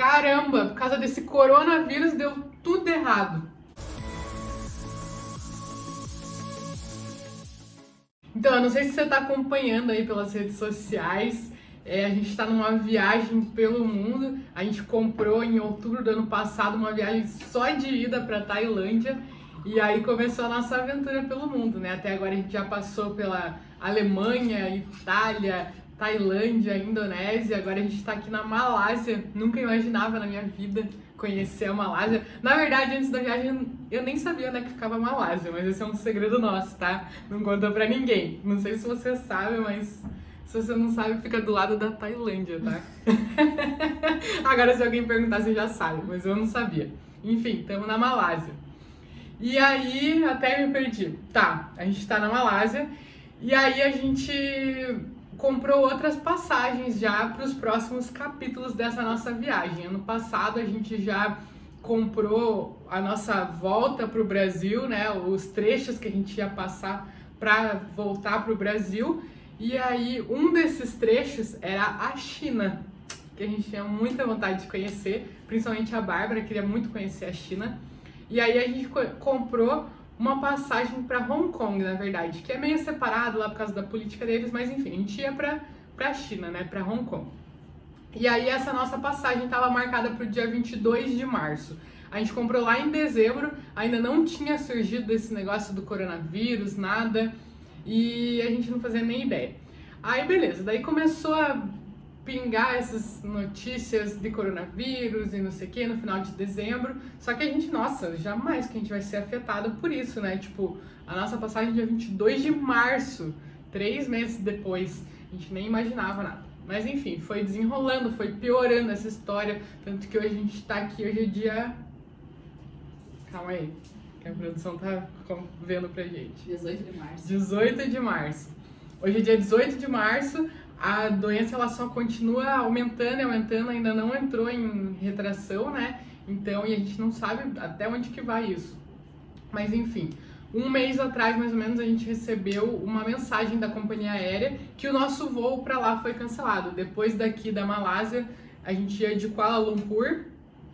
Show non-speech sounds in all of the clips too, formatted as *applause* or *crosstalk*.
caramba, por causa desse coronavírus deu tudo errado. Então, eu não sei se você está acompanhando aí pelas redes sociais. É, a gente está numa viagem pelo mundo. A gente comprou em outubro do ano passado uma viagem só de ida para Tailândia. E aí começou a nossa aventura pelo mundo, né? Até agora a gente já passou pela Alemanha, Itália, Tailândia, Indonésia, agora a gente está aqui na Malásia. Nunca imaginava na minha vida conhecer a Malásia. Na verdade, antes da viagem eu nem sabia onde é que ficava a Malásia, mas esse é um segredo nosso, tá? Não conta pra ninguém. Não sei se você sabe, mas se você não sabe, fica do lado da Tailândia, tá? *laughs* agora se alguém perguntar, você já sabe, mas eu não sabia. Enfim, estamos na Malásia. E aí, até me perdi. Tá, a gente tá na Malásia. E aí a gente comprou outras passagens já para os próximos capítulos dessa nossa viagem. Ano passado a gente já comprou a nossa volta para o Brasil, né? Os trechos que a gente ia passar para voltar para o Brasil. E aí um desses trechos era a China, que a gente tinha muita vontade de conhecer, principalmente a Bárbara queria muito conhecer a China. E aí a gente comprou uma passagem para Hong Kong, na verdade, que é meio separado lá por causa da política deles, mas enfim, a gente ia para a China, né, para Hong Kong. E aí essa nossa passagem estava marcada para o dia 22 de março. A gente comprou lá em dezembro, ainda não tinha surgido esse negócio do coronavírus, nada, e a gente não fazia nem ideia. Aí beleza, daí começou a pingar essas notícias de coronavírus e não sei o que no final de dezembro. Só que a gente, nossa, jamais que a gente vai ser afetado por isso, né? Tipo, a nossa passagem dia 22 de março, três meses depois, a gente nem imaginava nada. Mas enfim, foi desenrolando, foi piorando essa história. Tanto que hoje a gente tá aqui, hoje é dia. Calma aí, que a produção tá vendo pra gente. 18 de março. 18 de março. Hoje é dia 18 de março, a doença ela só continua aumentando e aumentando, ainda não entrou em retração, né? Então, e a gente não sabe até onde que vai isso. Mas enfim, um mês atrás, mais ou menos, a gente recebeu uma mensagem da companhia aérea que o nosso voo para lá foi cancelado. Depois daqui da Malásia, a gente ia de Kuala Lumpur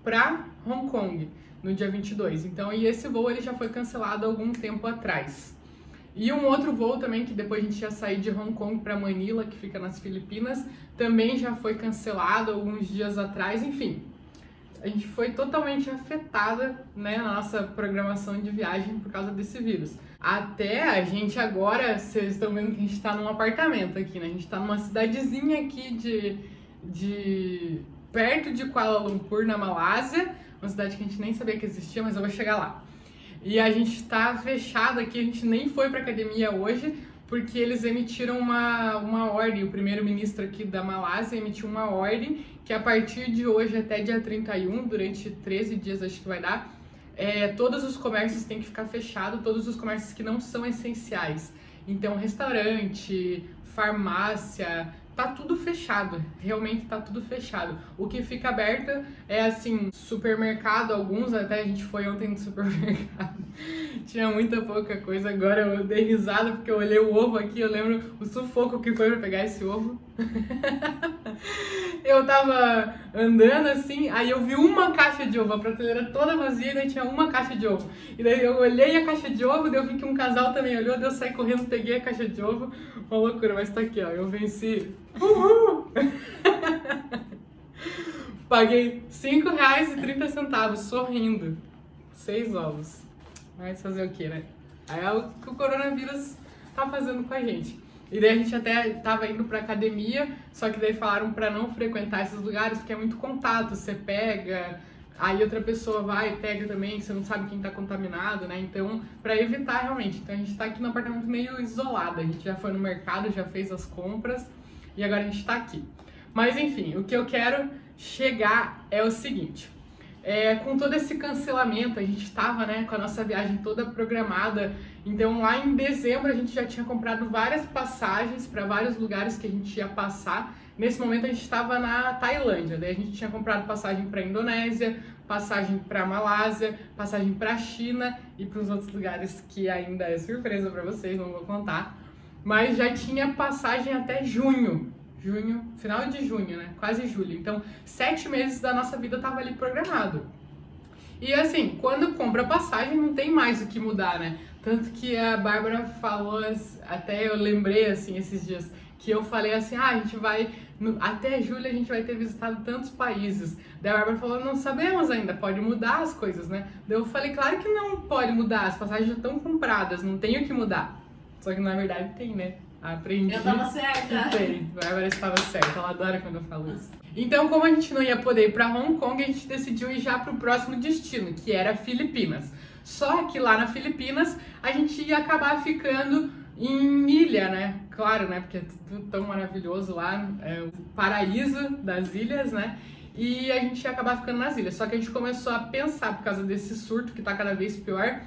para Hong Kong no dia 22. Então, e esse voo ele já foi cancelado algum tempo atrás. E um outro voo também, que depois a gente ia sair de Hong Kong para Manila, que fica nas Filipinas, também já foi cancelado alguns dias atrás. Enfim, a gente foi totalmente afetada né, na nossa programação de viagem por causa desse vírus. Até a gente agora, vocês estão vendo que a gente está num apartamento aqui, né? A gente está numa cidadezinha aqui de, de perto de Kuala Lumpur, na Malásia, uma cidade que a gente nem sabia que existia, mas eu vou chegar lá. E a gente está fechado aqui, a gente nem foi para academia hoje, porque eles emitiram uma, uma ordem. O primeiro-ministro aqui da Malásia emitiu uma ordem que a partir de hoje até dia 31, durante 13 dias acho que vai dar, é, todos os comércios têm que ficar fechados, todos os comércios que não são essenciais. Então, restaurante, farmácia, tá tudo fechado, realmente tá tudo fechado. O que fica aberto é assim, supermercado, alguns até a gente foi ontem no *laughs* supermercado. Tinha muita pouca coisa, agora eu dei risada porque eu olhei o ovo aqui, eu lembro o sufoco que foi para pegar esse ovo. *laughs* eu tava andando assim, aí eu vi uma caixa de ovo, a prateleira toda vazia e daí tinha uma caixa de ovo. E daí eu olhei a caixa de ovo, daí eu vi que um casal também olhou, daí eu saí correndo, peguei a caixa de ovo. Uma loucura, mas tá aqui, ó, eu venci Uhul! *laughs* Paguei 5 reais e 30 centavos, sorrindo. Seis ovos. Mas fazer o que, né? Aí é o que o coronavírus tá fazendo com a gente. E daí a gente até tava indo pra academia, só que daí falaram para não frequentar esses lugares porque é muito contato, você pega, aí outra pessoa vai e pega também, você não sabe quem tá contaminado, né? Então, para evitar realmente. Então a gente tá aqui no apartamento meio isolado, a gente já foi no mercado, já fez as compras e agora a gente está aqui. Mas enfim, o que eu quero chegar é o seguinte. É, com todo esse cancelamento, a gente estava né, com a nossa viagem toda programada. Então, lá em dezembro, a gente já tinha comprado várias passagens para vários lugares que a gente ia passar. Nesse momento, a gente estava na Tailândia. Daí, a gente tinha comprado passagem para Indonésia, passagem para Malásia, passagem para China e para os outros lugares que ainda é surpresa para vocês, não vou contar mas já tinha passagem até junho. junho, final de junho, né? Quase julho. Então, sete meses da nossa vida tava ali programado. E assim, quando compra passagem, não tem mais o que mudar, né? Tanto que a Bárbara falou, até eu lembrei assim esses dias, que eu falei assim: ah, a gente vai, no, até julho a gente vai ter visitado tantos países. Daí a Bárbara falou: não sabemos ainda, pode mudar as coisas, né? Daí eu falei: claro que não pode mudar, as passagens já estão compradas, não tem o que mudar. Só que na verdade tem, né? Aprendi. Eu tava certa. Tem, Bárbara estava certa, ela adora quando eu falo isso. Então, como a gente não ia poder ir para Hong Kong, a gente decidiu ir já para o próximo destino, que era Filipinas. Só que lá na Filipinas a gente ia acabar ficando em ilha, né? Claro, né? Porque é tudo tão maravilhoso lá, é o paraíso das ilhas, né? E a gente ia acabar ficando nas ilhas. Só que a gente começou a pensar, por causa desse surto que tá cada vez pior,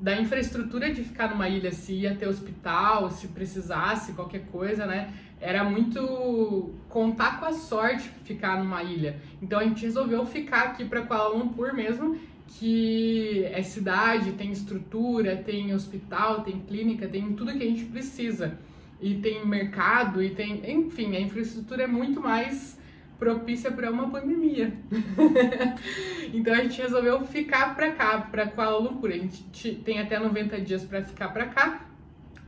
da infraestrutura de ficar numa ilha, se ia ter hospital, se precisasse qualquer coisa, né? Era muito contar com a sorte ficar numa ilha. Então a gente resolveu ficar aqui para Kuala Lumpur mesmo, que é cidade, tem estrutura, tem hospital, tem clínica, tem tudo que a gente precisa. E tem mercado e tem, enfim, a infraestrutura é muito mais propícia para uma pandemia. *laughs* então a gente resolveu ficar para cá, para Kuala Lumpur. A gente tem até 90 dias para ficar para cá.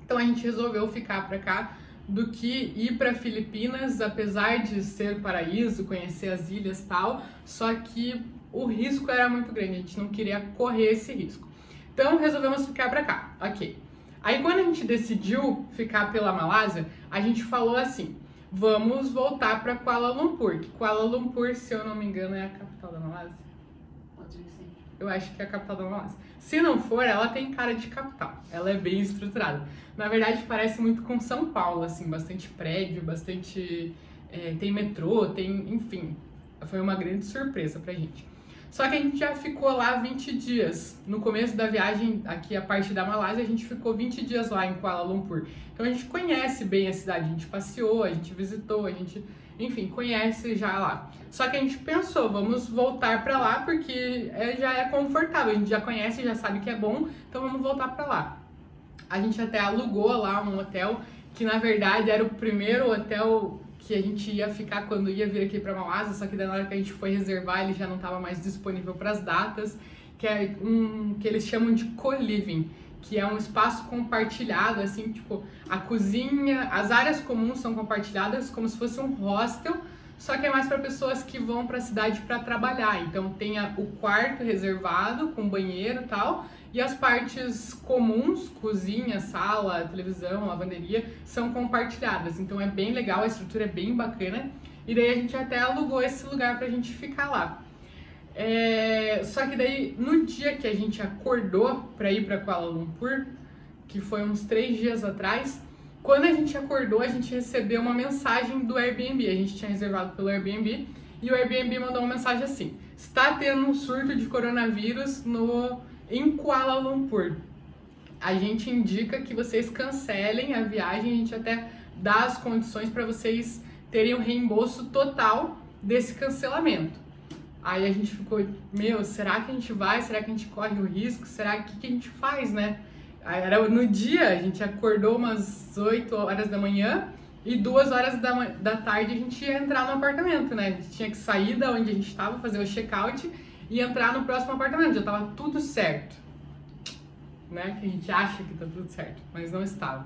Então a gente resolveu ficar para cá do que ir para Filipinas, apesar de ser paraíso, conhecer as ilhas tal, só que o risco era muito grande, a gente não queria correr esse risco. Então resolvemos ficar para cá, ok. Aí quando a gente decidiu ficar pela Malásia, a gente falou assim: vamos voltar para Kuala Lumpur, que Kuala Lumpur, se eu não me engano, é a capital da Malásia. Pode ser. Eu acho que é a capital da Malásia. Se não for, ela tem cara de capital. Ela é bem estruturada. Na verdade, parece muito com São Paulo, assim, bastante prédio, bastante. É, tem metrô, tem. Enfim, foi uma grande surpresa pra gente. Só que a gente já ficou lá 20 dias. No começo da viagem, aqui a parte da Malásia, a gente ficou 20 dias lá em Kuala Lumpur. Então a gente conhece bem a cidade, a gente passeou, a gente visitou, a gente, enfim, conhece já lá. Só que a gente pensou, vamos voltar para lá porque é, já é confortável, a gente já conhece, já sabe que é bom, então vamos voltar para lá. A gente até alugou lá um hotel que na verdade era o primeiro hotel que a gente ia ficar quando ia vir aqui para Malásia, só que na hora que a gente foi reservar ele já não estava mais disponível para as datas, que é um que eles chamam de co-living, que é um espaço compartilhado, assim, tipo, a cozinha, as áreas comuns são compartilhadas como se fosse um hostel, só que é mais para pessoas que vão para a cidade para trabalhar. Então tem a, o quarto reservado com banheiro e tal, e as partes comuns, cozinha, sala, televisão, lavanderia, são compartilhadas. Então é bem legal, a estrutura é bem bacana. E daí a gente até alugou esse lugar pra gente ficar lá. É... Só que daí, no dia que a gente acordou pra ir pra Kuala Lumpur, que foi uns três dias atrás, quando a gente acordou, a gente recebeu uma mensagem do Airbnb. A gente tinha reservado pelo Airbnb e o Airbnb mandou uma mensagem assim: está tendo um surto de coronavírus no em Kuala Lumpur. A gente indica que vocês cancelem a viagem, a gente até dá as condições para vocês terem o reembolso total desse cancelamento. Aí a gente ficou, meu, será que a gente vai? Será que a gente corre o risco? Será que, que a gente faz, né? Era no dia, a gente acordou umas 8 horas da manhã e duas horas da, da tarde a gente ia entrar no apartamento, né? A gente tinha que sair da onde a gente estava, fazer o check-out e entrar no próximo apartamento. Já estava tudo certo. Né? Que a gente acha que tá tudo certo, mas não estava.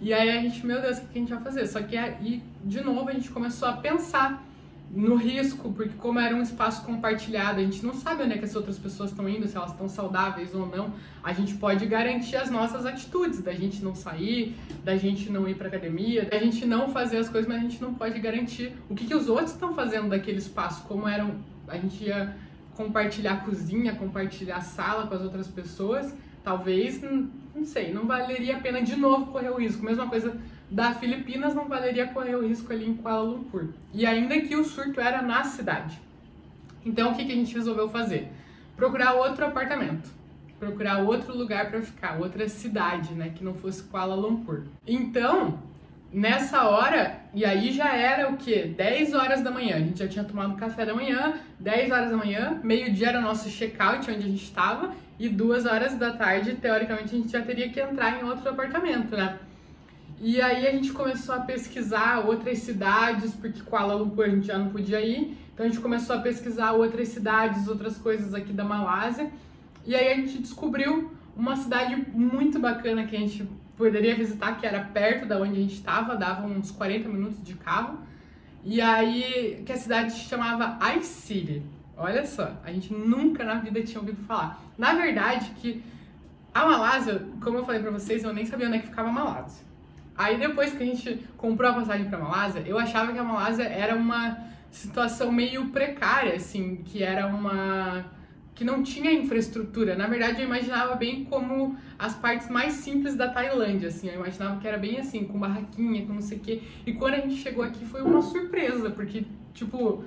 E aí a gente, meu Deus, o que a gente vai fazer? Só que aí, de novo, a gente começou a pensar no risco, porque como era um espaço compartilhado, a gente não sabe onde é que as outras pessoas estão indo, se elas estão saudáveis ou não. A gente pode garantir as nossas atitudes, da gente não sair, da gente não ir para academia, da gente não fazer as coisas, mas a gente não pode garantir o que, que os outros estão fazendo daquele espaço, como eram a gente ia compartilhar cozinha, compartilhar sala com as outras pessoas, talvez, não sei, não valeria a pena de novo correr o risco. Mesma coisa da Filipinas, não valeria correr o risco ali em Kuala Lumpur. E ainda que o surto era na cidade. Então, o que, que a gente resolveu fazer? Procurar outro apartamento. Procurar outro lugar para ficar, outra cidade, né, que não fosse Kuala Lumpur. Então, Nessa hora, e aí já era o quê? 10 horas da manhã. A gente já tinha tomado café da manhã, 10 horas da manhã, meio-dia era o nosso check-out, onde a gente estava, e duas horas da tarde, teoricamente, a gente já teria que entrar em outro apartamento, né? E aí a gente começou a pesquisar outras cidades, porque Kuala Lumpur a gente já não podia ir. Então a gente começou a pesquisar outras cidades, outras coisas aqui da Malásia. E aí a gente descobriu uma cidade muito bacana que a gente poderia visitar, que era perto da onde a gente estava, dava uns 40 minutos de carro. E aí, que a cidade se chamava Ice. Olha só, a gente nunca na vida tinha ouvido falar. Na verdade, que a Malásia, como eu falei pra vocês, eu nem sabia onde é que ficava a Malásia. Aí depois que a gente comprou a passagem pra Malásia, eu achava que a Malásia era uma situação meio precária, assim, que era uma que não tinha infraestrutura. Na verdade, eu imaginava bem como as partes mais simples da Tailândia, assim. Eu imaginava que era bem assim, com barraquinha, com não sei o quê. E quando a gente chegou aqui foi uma surpresa, porque, tipo,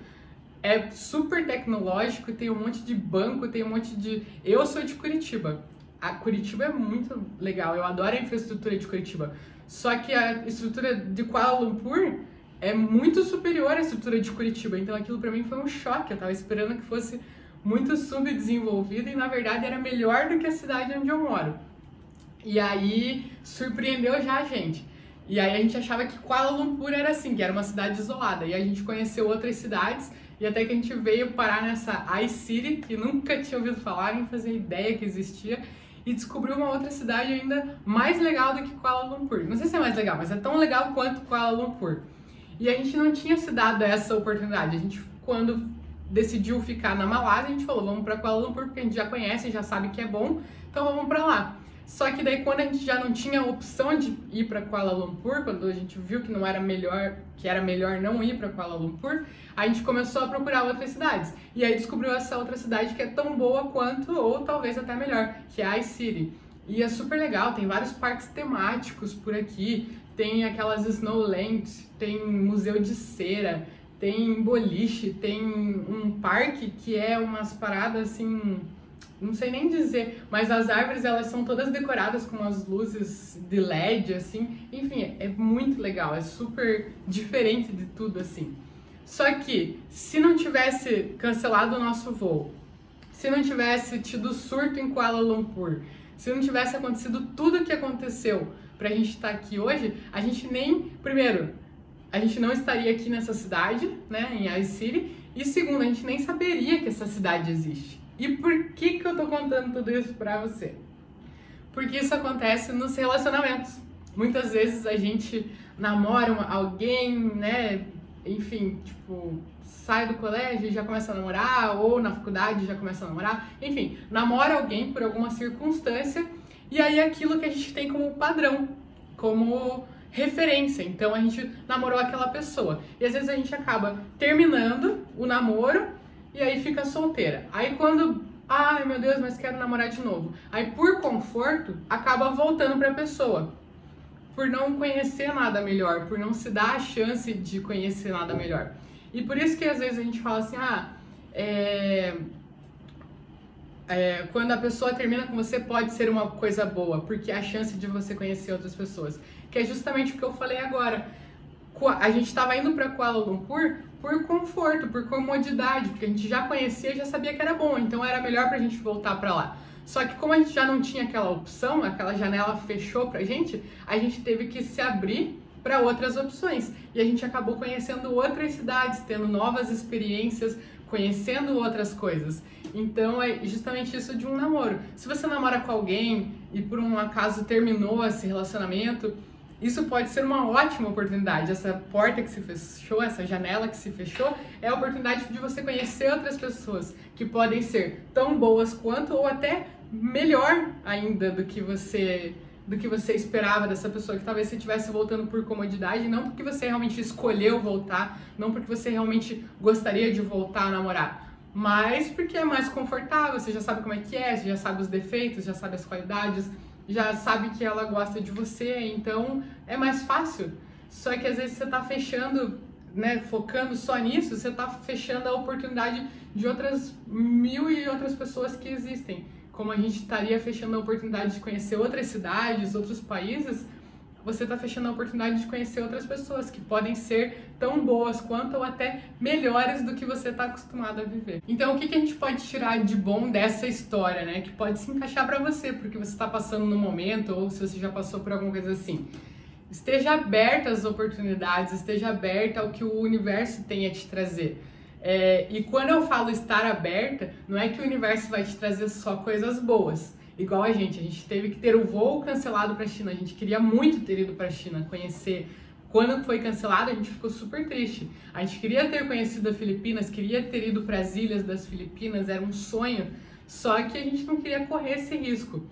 é super tecnológico, tem um monte de banco, tem um monte de... Eu sou de Curitiba. A Curitiba é muito legal, eu adoro a infraestrutura de Curitiba. Só que a estrutura de Kuala Lumpur é muito superior à estrutura de Curitiba. Então aquilo para mim foi um choque. Eu tava esperando que fosse muito subdesenvolvida e na verdade era melhor do que a cidade onde eu moro. E aí surpreendeu já a gente. E aí a gente achava que Kuala Lumpur era assim, que era uma cidade isolada. E a gente conheceu outras cidades e até que a gente veio parar nessa iCity, que nunca tinha ouvido falar, nem fazia ideia que existia, e descobriu uma outra cidade ainda mais legal do que Kuala Lumpur. Não sei se é mais legal, mas é tão legal quanto Kuala Lumpur. E a gente não tinha se dado essa oportunidade. A gente, quando decidiu ficar na Malásia, a gente falou, vamos para Kuala Lumpur porque a gente já conhece, já sabe que é bom, então vamos para lá. Só que daí quando a gente já não tinha opção de ir para Kuala Lumpur, quando a gente viu que não era melhor, que era melhor não ir para Kuala Lumpur, a gente começou a procurar outras cidades. E aí descobriu essa outra cidade que é tão boa quanto ou talvez até melhor, que é a City. E é super legal, tem vários parques temáticos por aqui, tem aquelas Snowlands, tem museu de cera, tem boliche, tem um parque que é umas paradas assim, não sei nem dizer, mas as árvores elas são todas decoradas com as luzes de LED assim. Enfim, é muito legal, é super diferente de tudo assim. Só que se não tivesse cancelado o nosso voo, se não tivesse tido surto em Kuala Lumpur, se não tivesse acontecido tudo o que aconteceu pra gente estar tá aqui hoje, a gente nem, primeiro, a gente não estaria aqui nessa cidade, né, em Ice City, e segundo, a gente nem saberia que essa cidade existe. E por que que eu tô contando tudo isso pra você? Porque isso acontece nos relacionamentos. Muitas vezes a gente namora alguém, né, enfim, tipo, sai do colégio e já começa a namorar, ou na faculdade já começa a namorar, enfim, namora alguém por alguma circunstância, e aí é aquilo que a gente tem como padrão, como referência. Então a gente namorou aquela pessoa. E às vezes a gente acaba terminando o namoro e aí fica solteira. Aí quando, ai meu Deus, mas quero namorar de novo. Aí por conforto, acaba voltando para a pessoa. Por não conhecer nada melhor, por não se dar a chance de conhecer nada melhor. E por isso que às vezes a gente fala assim, ah, é, é, quando a pessoa termina com você pode ser uma coisa boa, porque a chance de você conhecer outras pessoas. Que é justamente o que eu falei agora. A gente estava indo para Kuala Lumpur por conforto, por comodidade, porque a gente já conhecia já sabia que era bom, então era melhor para a gente voltar para lá. Só que como a gente já não tinha aquela opção, aquela janela fechou pra gente, a gente teve que se abrir para outras opções. E a gente acabou conhecendo outras cidades, tendo novas experiências, conhecendo outras coisas. Então é justamente isso de um namoro. Se você namora com alguém e por um acaso terminou esse relacionamento, isso pode ser uma ótima oportunidade. Essa porta que se fechou, essa janela que se fechou, é a oportunidade de você conhecer outras pessoas que podem ser tão boas quanto ou até melhor ainda do que você do que você esperava dessa pessoa, que talvez você estivesse voltando por comodidade, não porque você realmente escolheu voltar, não porque você realmente gostaria de voltar a namorar, mas porque é mais confortável, você já sabe como é que é, você já sabe os defeitos, já sabe as qualidades, já sabe que ela gosta de você, então é mais fácil. Só que às vezes você tá fechando, né, focando só nisso, você tá fechando a oportunidade de outras mil e outras pessoas que existem. Como a gente estaria fechando a oportunidade de conhecer outras cidades, outros países, você está fechando a oportunidade de conhecer outras pessoas que podem ser tão boas quanto ou até melhores do que você está acostumado a viver. Então, o que, que a gente pode tirar de bom dessa história, né? Que pode se encaixar para você, porque você está passando no momento ou se você já passou por alguma coisa assim. esteja aberta às oportunidades, esteja aberta ao que o universo tem a te trazer. É, e quando eu falo estar aberta, não é que o universo vai te trazer só coisas boas. Igual a gente, a gente teve que ter o voo cancelado para a China. A gente queria muito ter ido para a China, conhecer. Quando foi cancelado, a gente ficou super triste. A gente queria ter conhecido as Filipinas, queria ter ido para as ilhas das Filipinas, era um sonho. Só que a gente não queria correr esse risco.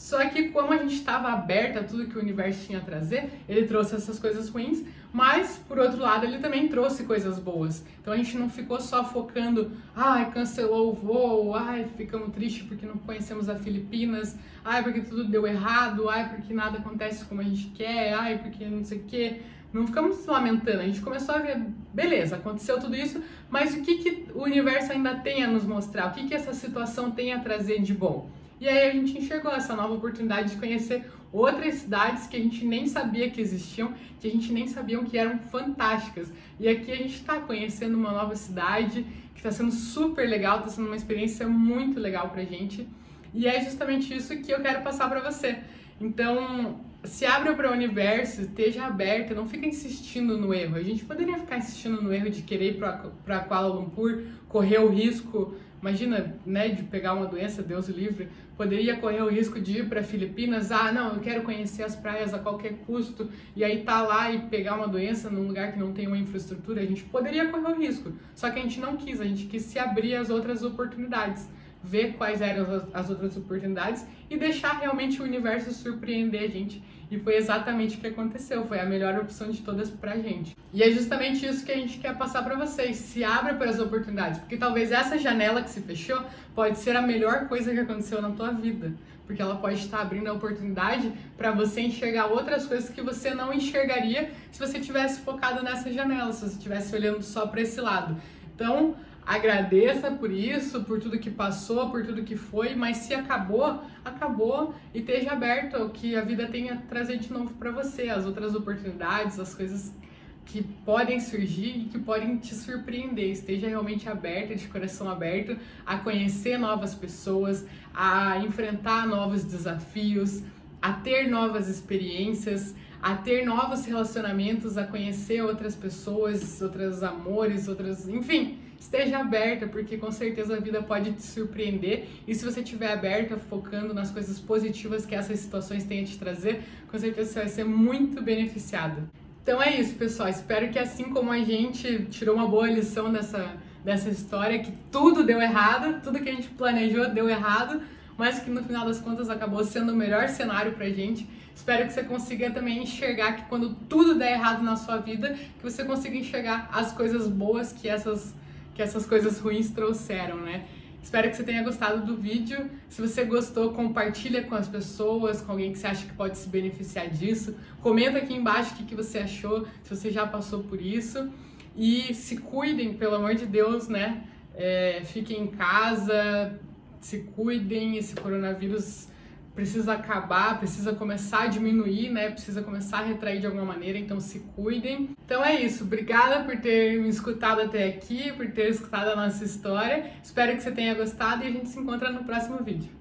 Só que como a gente estava aberta a tudo que o universo tinha a trazer, ele trouxe essas coisas ruins, mas por outro lado ele também trouxe coisas boas. Então a gente não ficou só focando, ai, cancelou o voo, ai, ficamos tristes porque não conhecemos as Filipinas, ai, porque tudo deu errado, ai, porque nada acontece como a gente quer, ai, porque não sei o quê. Não ficamos lamentando, a gente começou a ver, beleza, aconteceu tudo isso, mas o que, que o universo ainda tem a nos mostrar? O que, que essa situação tem a trazer de bom? E aí a gente enxergou essa nova oportunidade de conhecer outras cidades que a gente nem sabia que existiam, que a gente nem sabia que eram fantásticas. E aqui a gente está conhecendo uma nova cidade que está sendo super legal, está sendo uma experiência muito legal pra gente. E é justamente isso que eu quero passar para você. Então, se abra para o universo, esteja aberta, não fica insistindo no erro. A gente poderia ficar insistindo no erro de querer ir para Kuala Lumpur, correr o risco Imagina, né, de pegar uma doença, Deus o livre, poderia correr o risco de ir para Filipinas, ah, não, eu quero conhecer as praias a qualquer custo, e aí tá lá e pegar uma doença num lugar que não tem uma infraestrutura, a gente poderia correr o risco. Só que a gente não quis, a gente quis se abrir às outras oportunidades, ver quais eram as outras oportunidades e deixar realmente o universo surpreender a gente e foi exatamente o que aconteceu, foi a melhor opção de todas pra gente. E é justamente isso que a gente quer passar para vocês. Se abra para as oportunidades, porque talvez essa janela que se fechou pode ser a melhor coisa que aconteceu na tua vida, porque ela pode estar abrindo a oportunidade para você enxergar outras coisas que você não enxergaria se você tivesse focado nessa janela, se você estivesse olhando só para esse lado. Então, agradeça por isso, por tudo que passou, por tudo que foi, mas se acabou, acabou e esteja aberto ao que a vida tem a trazer de novo para você, as outras oportunidades, as coisas que podem surgir e que podem te surpreender. Esteja realmente aberta, de coração aberto, a conhecer novas pessoas, a enfrentar novos desafios, a ter novas experiências, a ter novos relacionamentos, a conhecer outras pessoas, outros amores, outras, enfim, esteja aberta, porque com certeza a vida pode te surpreender. E se você estiver aberta, focando nas coisas positivas que essas situações têm a te trazer, com certeza você vai ser muito beneficiado. Então é isso, pessoal. Espero que assim como a gente tirou uma boa lição dessa, dessa história, que tudo deu errado, tudo que a gente planejou deu errado, mas que no final das contas acabou sendo o melhor cenário pra gente. Espero que você consiga também enxergar que quando tudo der errado na sua vida, que você consiga enxergar as coisas boas que essas, que essas coisas ruins trouxeram, né? Espero que você tenha gostado do vídeo. Se você gostou, compartilha com as pessoas, com alguém que você acha que pode se beneficiar disso. Comenta aqui embaixo o que, que você achou, se você já passou por isso. E se cuidem, pelo amor de Deus, né? É, fiquem em casa, se cuidem, esse coronavírus precisa acabar, precisa começar a diminuir, né? Precisa começar a retrair de alguma maneira, então se cuidem. Então é isso, obrigada por ter me escutado até aqui, por ter escutado a nossa história. Espero que você tenha gostado e a gente se encontra no próximo vídeo.